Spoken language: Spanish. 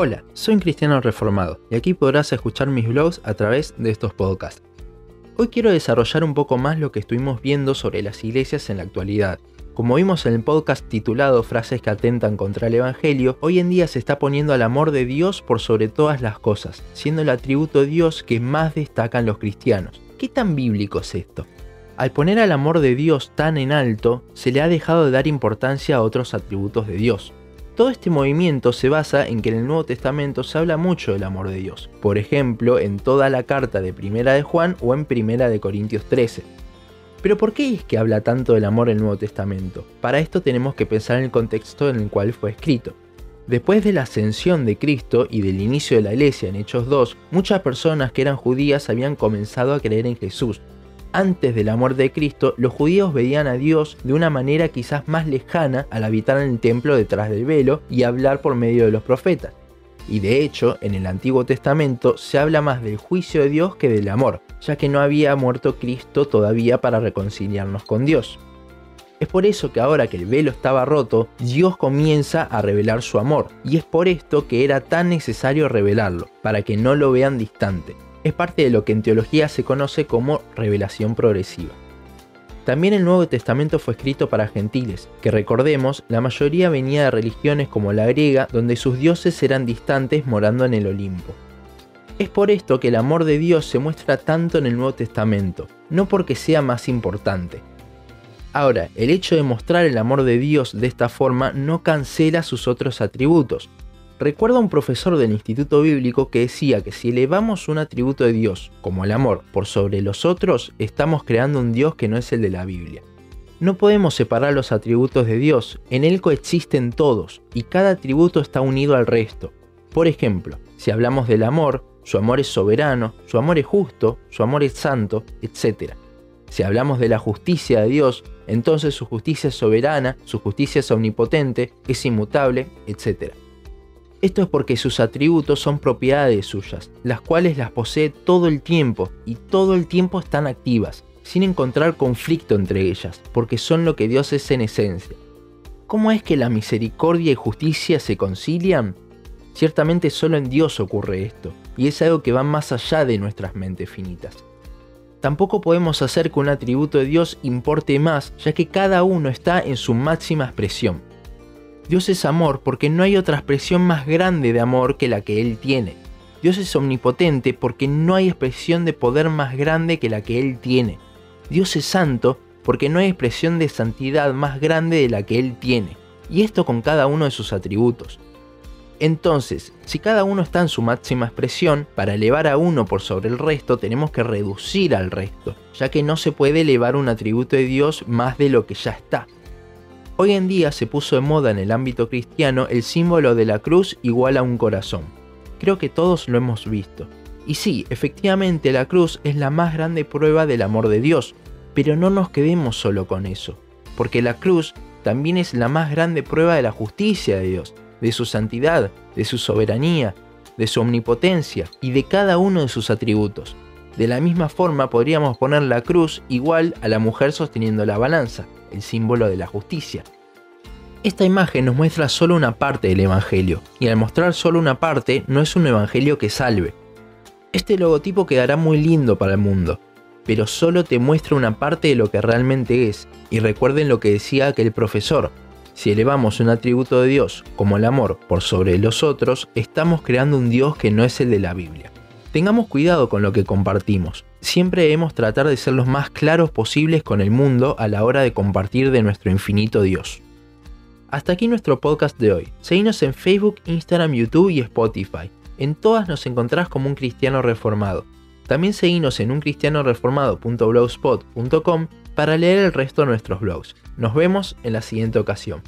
Hola, soy un cristiano reformado y aquí podrás escuchar mis blogs a través de estos podcasts. Hoy quiero desarrollar un poco más lo que estuvimos viendo sobre las iglesias en la actualidad. Como vimos en el podcast titulado Frases que atentan contra el Evangelio, hoy en día se está poniendo al amor de Dios por sobre todas las cosas, siendo el atributo de Dios que más destacan los cristianos. ¿Qué tan bíblico es esto? Al poner al amor de Dios tan en alto, se le ha dejado de dar importancia a otros atributos de Dios. Todo este movimiento se basa en que en el Nuevo Testamento se habla mucho del amor de Dios, por ejemplo en toda la carta de Primera de Juan o en Primera de Corintios 13. Pero ¿por qué es que habla tanto del amor el Nuevo Testamento? Para esto tenemos que pensar en el contexto en el cual fue escrito. Después de la ascensión de Cristo y del inicio de la iglesia en Hechos 2, muchas personas que eran judías habían comenzado a creer en Jesús, antes de la muerte de Cristo, los judíos veían a Dios de una manera quizás más lejana al habitar en el templo detrás del velo y hablar por medio de los profetas. Y de hecho, en el Antiguo Testamento se habla más del juicio de Dios que del amor, ya que no había muerto Cristo todavía para reconciliarnos con Dios. Es por eso que ahora que el velo estaba roto, Dios comienza a revelar su amor, y es por esto que era tan necesario revelarlo, para que no lo vean distante es parte de lo que en teología se conoce como revelación progresiva. También el Nuevo Testamento fue escrito para gentiles, que recordemos, la mayoría venía de religiones como la griega, donde sus dioses eran distantes morando en el Olimpo. Es por esto que el amor de Dios se muestra tanto en el Nuevo Testamento, no porque sea más importante. Ahora, el hecho de mostrar el amor de Dios de esta forma no cancela sus otros atributos, Recuerdo a un profesor del Instituto Bíblico que decía que si elevamos un atributo de Dios, como el amor, por sobre los otros, estamos creando un Dios que no es el de la Biblia. No podemos separar los atributos de Dios, en Él coexisten todos, y cada atributo está unido al resto. Por ejemplo, si hablamos del amor, su amor es soberano, su amor es justo, su amor es santo, etc. Si hablamos de la justicia de Dios, entonces su justicia es soberana, su justicia es omnipotente, es inmutable, etc. Esto es porque sus atributos son propiedades suyas, las cuales las posee todo el tiempo y todo el tiempo están activas, sin encontrar conflicto entre ellas, porque son lo que Dios es en esencia. ¿Cómo es que la misericordia y justicia se concilian? Ciertamente solo en Dios ocurre esto, y es algo que va más allá de nuestras mentes finitas. Tampoco podemos hacer que un atributo de Dios importe más, ya que cada uno está en su máxima expresión. Dios es amor porque no hay otra expresión más grande de amor que la que Él tiene. Dios es omnipotente porque no hay expresión de poder más grande que la que Él tiene. Dios es santo porque no hay expresión de santidad más grande de la que Él tiene. Y esto con cada uno de sus atributos. Entonces, si cada uno está en su máxima expresión, para elevar a uno por sobre el resto tenemos que reducir al resto, ya que no se puede elevar un atributo de Dios más de lo que ya está. Hoy en día se puso de moda en el ámbito cristiano el símbolo de la cruz igual a un corazón. Creo que todos lo hemos visto. Y sí, efectivamente la cruz es la más grande prueba del amor de Dios, pero no nos quedemos solo con eso, porque la cruz también es la más grande prueba de la justicia de Dios, de su santidad, de su soberanía, de su omnipotencia y de cada uno de sus atributos. De la misma forma podríamos poner la cruz igual a la mujer sosteniendo la balanza, el símbolo de la justicia. Esta imagen nos muestra solo una parte del Evangelio, y al mostrar solo una parte no es un Evangelio que salve. Este logotipo quedará muy lindo para el mundo, pero solo te muestra una parte de lo que realmente es, y recuerden lo que decía aquel profesor, si elevamos un atributo de Dios, como el amor, por sobre los otros, estamos creando un Dios que no es el de la Biblia. Tengamos cuidado con lo que compartimos. Siempre debemos tratar de ser los más claros posibles con el mundo a la hora de compartir de nuestro infinito Dios. Hasta aquí nuestro podcast de hoy. Seguinos en Facebook, Instagram, YouTube y Spotify. En todas nos encontrás como un cristiano reformado. También seguinos en uncristianoreformado.blogspot.com para leer el resto de nuestros blogs. Nos vemos en la siguiente ocasión.